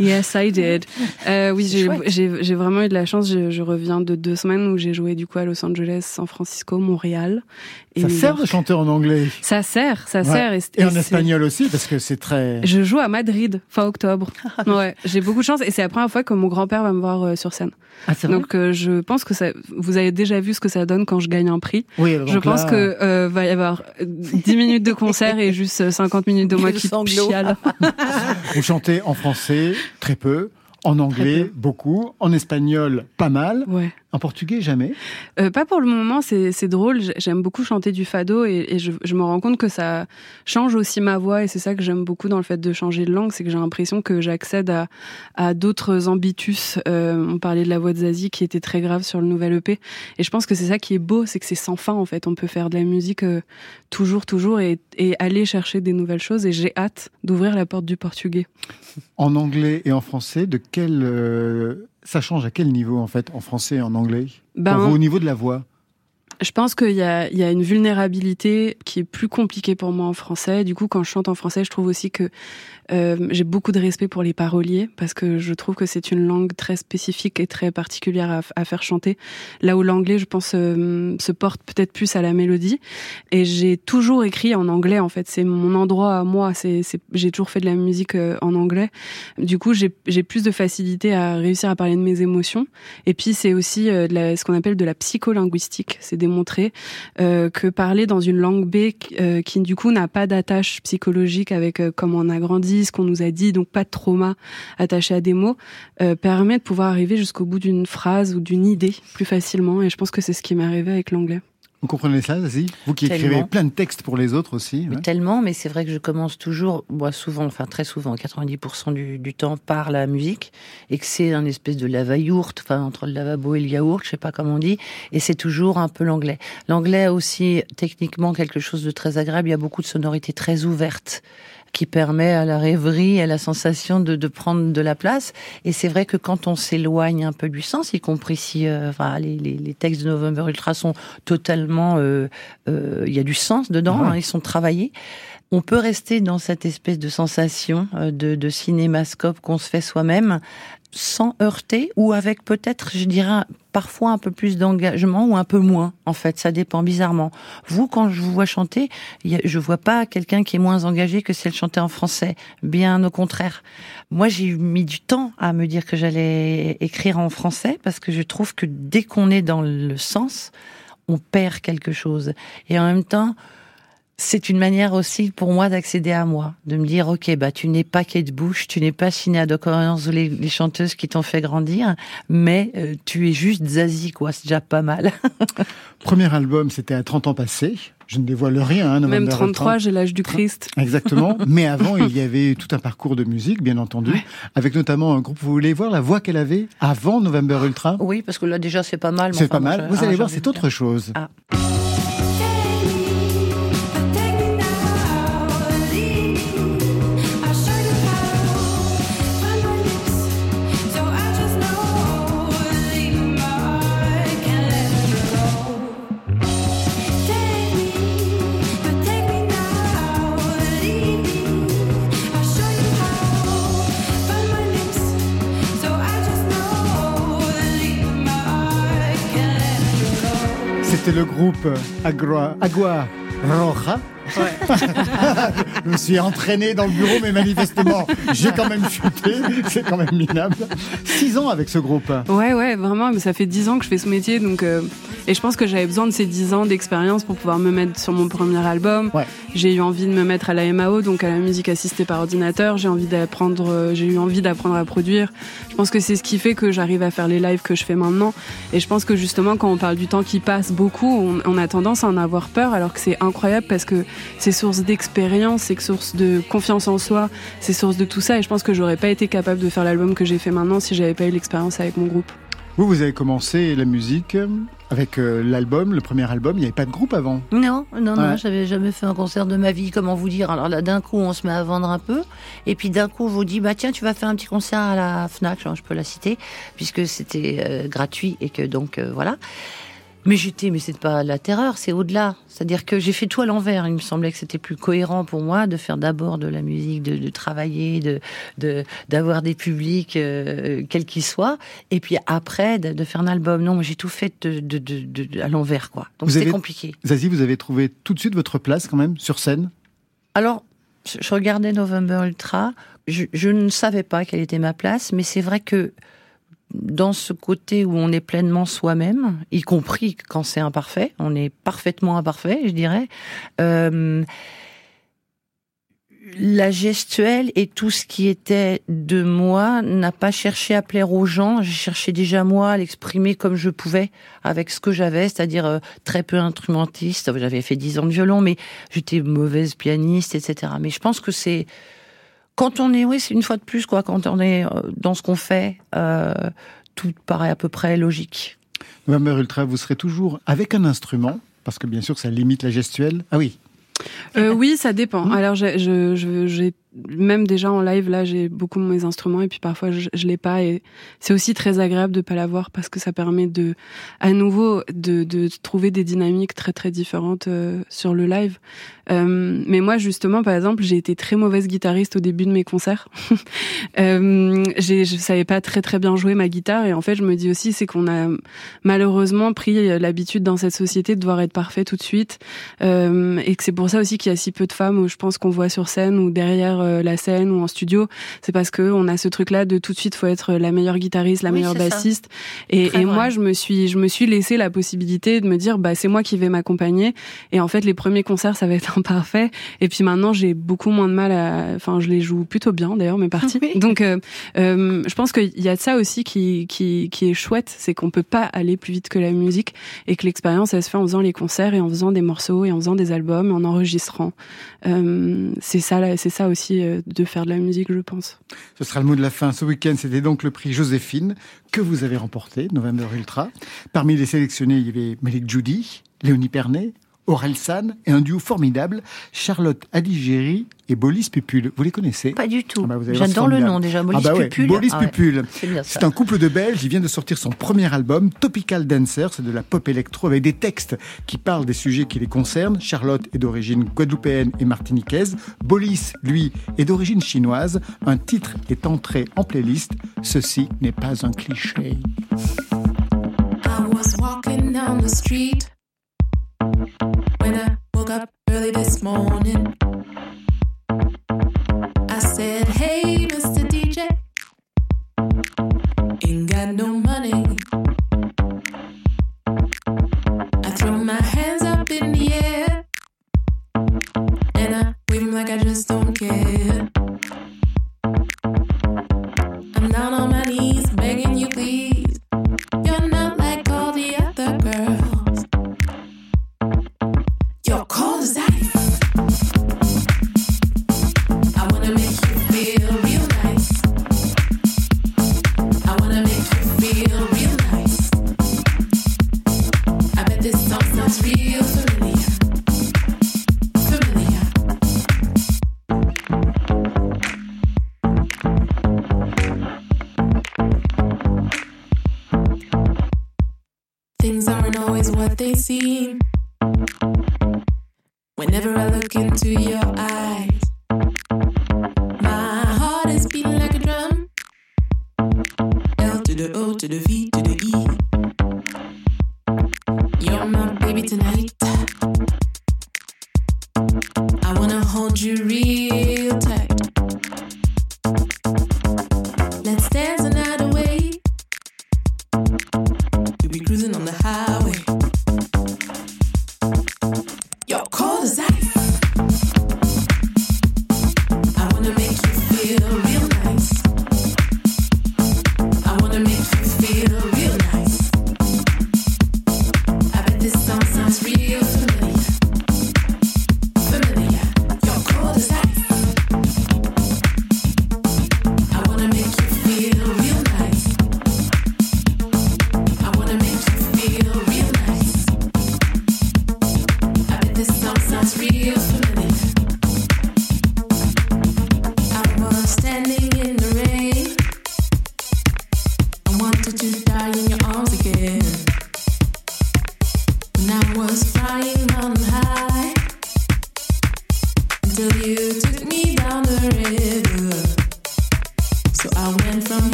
Yes, I did. Euh, oui, j'ai- vraiment eu de la chance. Je, je reviens de deux semaines où j'ai joué du coup à Los Angeles, San Francisco, Montréal. Et Ça sert de chanter en anglais. Ça sert, ça Ouais. sert. Et, Et en espagnol aussi, parce que c'est très... Je joue à Madrid fin octobre. Ouais, j'ai beaucoup de chance et c'est la première fois que mon grand-père va me voir euh, sur scène. Ah, vrai? Donc euh, je pense que ça, vous avez déjà vu ce que ça donne quand je gagne un prix. Oui, je pense là- que va y avoir euh, 10 minutes de concert et juste euh, 50 minutes de moi qui chiale. Vous chantez en français, très peu. En anglais, beaucoup. En espagnol, pas mal. Ouais. En portugais, jamais. Euh, pas pour le moment, c'est drôle. J'ai- J'aime beaucoup chanter du fado et, et je, je me rends compte que ça change aussi ma voix et c'est ça que j'aime beaucoup dans le fait de changer de langue, c'est que j'ai l'impression que j'accède à, à d'autres ambitus. Euh, on parlait de la voix de Zazie qui était très grave sur le nouvel EP et je pense que c'est ça qui est beau, c'est que c'est sans fin en fait. On peut faire de la musique euh, toujours, toujours et, et aller chercher des nouvelles choses et j'ai hâte d'ouvrir la porte du portugais. En anglais et en français, de quel... Ça change à quel niveau, en fait, en français et en anglais? Ben, au niveau de la voix Je pense qu'il y a, une vulnérabilité qui est plus compliquée pour moi en français. Du coup, quand je chante en français, je trouve aussi que euh, j'ai beaucoup de respect pour les paroliers parce que je trouve que c'est une langue très spécifique et très particulière à, faire chanter. Là où l'anglais, je pense, euh, se porte peut-être plus à la mélodie. Et j'ai toujours écrit en anglais. En fait, c'est mon endroit à moi. C'est, j'ai toujours fait de la musique euh, en anglais. Du coup, j'ai, plus de facilité à réussir à parler de mes émotions. Et puis, c'est aussi ce qu'on appelle de la psycholinguistique. C'est euh, que parler dans une langue B euh, qui, du coup, n'a pas d'attache psychologique avec euh, comment on a grandi, ce qu'on nous a dit, donc pas de trauma attaché à des mots, permet de pouvoir arriver jusqu'au bout d'une phrase ou d'une idée plus facilement. Et je pense que c'est ce qui m'est arrivé avec l'anglais. Vous comprenez ça, Zazie Vous qui Tellement. écrivez plein de textes pour les autres aussi. Mais. Tellement, mais c'est vrai que je commence toujours, moi souvent, enfin très souvent, 90% du, du temps par la musique, et que c'est un espèce de lava-yourt, enfin entre le lavabo et le yaourt, je sais pas comment on dit, et c'est toujours un peu l'anglais. L'anglais a aussi techniquement quelque chose de très agréable, il y a beaucoup de sonorités très ouvertes qui permet à la rêverie, à la sensation de, de prendre de la place. Et c'est vrai que quand on s'éloigne un peu du sens, y compris si euh, enfin, les, les, les textes de November Ultra sont totalement... euh, euh, Il y a du sens dedans, Ouais. hein, ils sont travaillés. On peut rester dans cette espèce de sensation euh, de, cinémascope qu'on se fait soi-même sans heurter ou avec peut-être, je dirais, parfois un peu plus d'engagement ou un peu moins. En fait, ça dépend bizarrement. Vous, quand je vous vois chanter, je vois pas quelqu'un qui est moins engagé que si elle chantait en français. Bien au contraire. Moi, j'ai mis du temps à me dire que j'allais écrire en français parce que je trouve que dès qu'on est dans le sens, on perd quelque chose. Et en même temps, c'est une manière aussi pour moi d'accéder à moi, de me dire ok bah tu n'es pas Kate Bush, tu n'es pas Sinéad O'Connor ou les, les chanteuses qui t'ont fait grandir, mais euh, tu es juste Zazie quoi, c'est déjà pas mal. Premier album, c'était à 30 ans passés. Je ne dévoile rien. Hein, Même November 33, Ultra. j'ai l'âge du Christ. Exactement. Mais avant, il y avait tout un parcours de musique, bien entendu, avec notamment un groupe. Vous voulez voir la voix qu'elle avait avant November Ultra? Oui, parce que là déjà c'est pas mal. C'est enfin, pas mal. je- Vous ah, allez voir, c'est autre chose. Ah. C'était le groupe Agua, Agua Roja. je me suis entraîné dans le bureau, mais manifestement, j'ai quand même chuté. C'est quand même minable. Six ans avec ce groupe. Ouais, ouais, vraiment. Mais ça fait dix ans que je fais ce métier, donc euh, et je pense que j'avais besoin de ces dix ans d'expérience pour pouvoir me mettre sur mon premier album. J'ai eu envie de me mettre à la MAO, donc à la musique assistée par ordinateur. J'ai envie d'apprendre, euh, j'ai eu envie d'apprendre à produire. Je pense que c'est ce qui fait que j'arrive à faire les lives que je fais maintenant. Et je pense que justement, quand on parle du temps qui passe beaucoup, on, on a tendance à en avoir peur, alors que c'est incroyable parce que c'est source d'expérience, c'est source de confiance en soi, c'est source de tout ça. Et je pense que j'aurais pas été capable de faire l'album que j'ai fait maintenant si j'avais pas eu l'expérience avec mon groupe. Vous, vous avez commencé la musique avec euh, l'album, le premier album. Il n'y avait pas de groupe avant. Non, non, non, j'avais jamais fait un concert de ma vie, comment vous dire. Alors là, d'un coup, on se met à vendre un peu, et puis d'un coup, on vous dit, bah tiens, tu vas faire un petit concert à la Fnac, je peux la citer, puisque c'était euh, gratuit et que donc euh, voilà. Mais j'étais, mais c'est pas la terreur, c'est au-delà. C'est-à-dire que j'ai fait tout à l'envers. Il me semblait que c'était plus cohérent pour moi de faire d'abord de la musique, de, de travailler, de de- d'avoir des publics, euh, quels qu'ils soient, et puis après de, de faire un album. Non, j'ai tout fait de, à l'envers, quoi. Donc Vous c'était avez- compliqué. Zazie, vous avez trouvé tout de suite votre place quand même sur scène? Alors, je je regardais November Ultra. Je, je ne savais pas quelle était ma place, mais c'est vrai que dans ce côté où on est pleinement soi-même, y compris quand c'est imparfait, on est parfaitement imparfait, je dirais. euh, la gestuelle et tout ce qui était de moi n'a pas cherché à plaire aux gens. J'ai cherché déjà moi à l'exprimer comme je pouvais avec ce que j'avais, c'est-à-dire euh, très peu instrumentiste. J'avais fait dix ans de violon, mais j'étais mauvaise pianiste, etc. Mais je pense que c'est quand on est, oui, c'est une fois de plus quoi. Quand on est euh, dans ce qu'on fait, euh, tout paraît à peu près logique. November Ultra, vous serez toujours avec un instrument, parce que bien sûr, ça limite la gestuelle. Ah oui. Euh, oui, ça dépend. Alors, je, je- j'ai même déjà en live là, j'ai beaucoup mes instruments et puis parfois je, je l'ai pas et c'est aussi très agréable de pas l'avoir parce que ça permet de, à nouveau, de, de trouver des dynamiques très très différentes euh, sur le live. Euh, mais moi, justement, par exemple, j'ai été très mauvaise guitariste au début de mes concerts. euh, je savais pas très très bien jouer ma guitare et en fait, je me dis aussi, c'est qu'on a malheureusement pris l'habitude dans cette société de devoir être parfait tout de suite euh, et que c'est pour ça aussi qu'il y a si peu de femmes, où je pense qu'on voit sur scène ou derrière la scène ou en studio, c'est parce que on a ce truc-là de tout de suite faut être la meilleure guitariste, la Oui, meilleure ça. bassiste. Et, moi, je me suis, je me suis laissé la possibilité de me dire, bah c'est moi qui vais m'accompagner. Et en fait, les premiers concerts, ça va être imparfait. Et puis maintenant, j'ai beaucoup moins de mal à, enfin, je les joue plutôt bien d'ailleurs mes parties. Donc, euh, euh, je pense qu'il y a de ça aussi qui, qui, qui est chouette, c'est qu'on peut pas aller plus vite que la musique et que l'expérience, elle se fait en faisant les concerts et en faisant des morceaux et en faisant des albums et en enregistrant. Euh, c'est ça, c'est ça aussi euh, de faire de la musique, je pense. Ce sera le mot de la fin. Ce week-end, c'était donc le prix Joséphine que vous avez remporté, November Ultra. Parmi les sélectionnés, il y avait Malik Judy, Léonie Pernet, Aurel San et un duo formidable, Charlotte Adigéry et Bolis Pupul. Vous les connaissez? Pas du tout. Ah bah, J'adore le formidable. nom déjà, Bolis ah bah ouais, Pupul. Bolis Ah ouais, Pupul. c'est bien ça. C'est un couple de Belges. Il vient de sortir son premier album, Topical Dancer. C'est de la pop électro avec des textes qui parlent des sujets qui les concernent. Charlotte est d'origine guadeloupéenne et martiniquaise. Bolis, lui, est d'origine chinoise. Un titre est entré en playlist. Ceci n'est pas un cliché. I was walking down the street morning.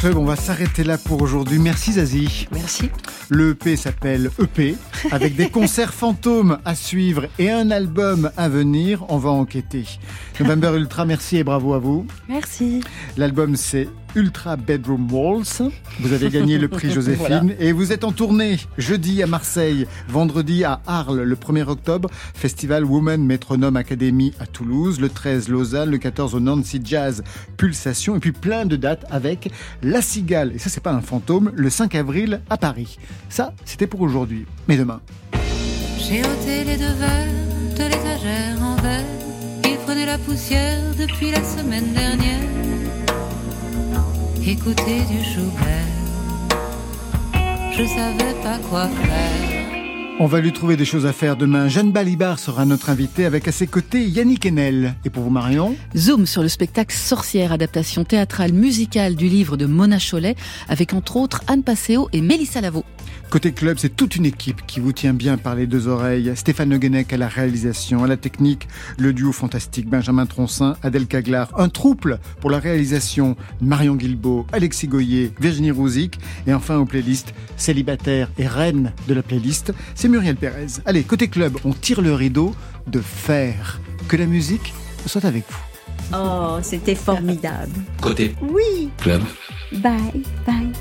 Club, on va s'arrêter là pour aujourd'hui. Merci Zazie. Merci. Le EP s'appelle EP, avec des concerts fantômes à suivre et un album à venir. On va enquêter. November Ultra, merci et bravo à vous. Merci. L'album c'est Ultra Bedroom Walls. Vous avez gagné le prix Joséphine Voilà. et vous êtes en tournée jeudi à Marseille, vendredi à Arles le 1er octobre, festival Women Metronome Academy à Toulouse, le 13 Lausanne, le 14 au Nancy Jazz Pulsation et puis plein de dates avec La Cigale. Et ça c'est pas un fantôme, le 5 avril à Paris. Ça, c'était pour aujourd'hui. Mais demain. J'ai ôté les deux verres de l'étagère en verre. Ils prenaient la poussière depuis la semaine dernière. Écoutez du Schubert. Je savais pas quoi faire. On va lui trouver des choses à faire demain. Jeanne Balibar sera notre invitée avec à ses côtés Yannick Enel. Et pour vous Marion Zoom sur le spectacle Sorcière, adaptation théâtrale musicale du livre de Mona Cholet, avec entre autres Anne Passeo et Mélissa Lavo. Côté club, c'est toute une équipe qui vous tient bien par les deux oreilles. Stéphane Le Guenec à la réalisation, à la technique, le duo fantastique Benjamin Troncin, Adèle Caglar, un trouble pour la réalisation Marion Guilbault, Alexis Goyer, Virginie Rouzic et enfin aux playlists célibataire et reine de la playlist, c'est Muriel Pérez. Allez, côté club, on tire le rideau de fer. Que la musique soit avec vous. Oh, c'était formidable. Côté Oui. club. Bye, bye.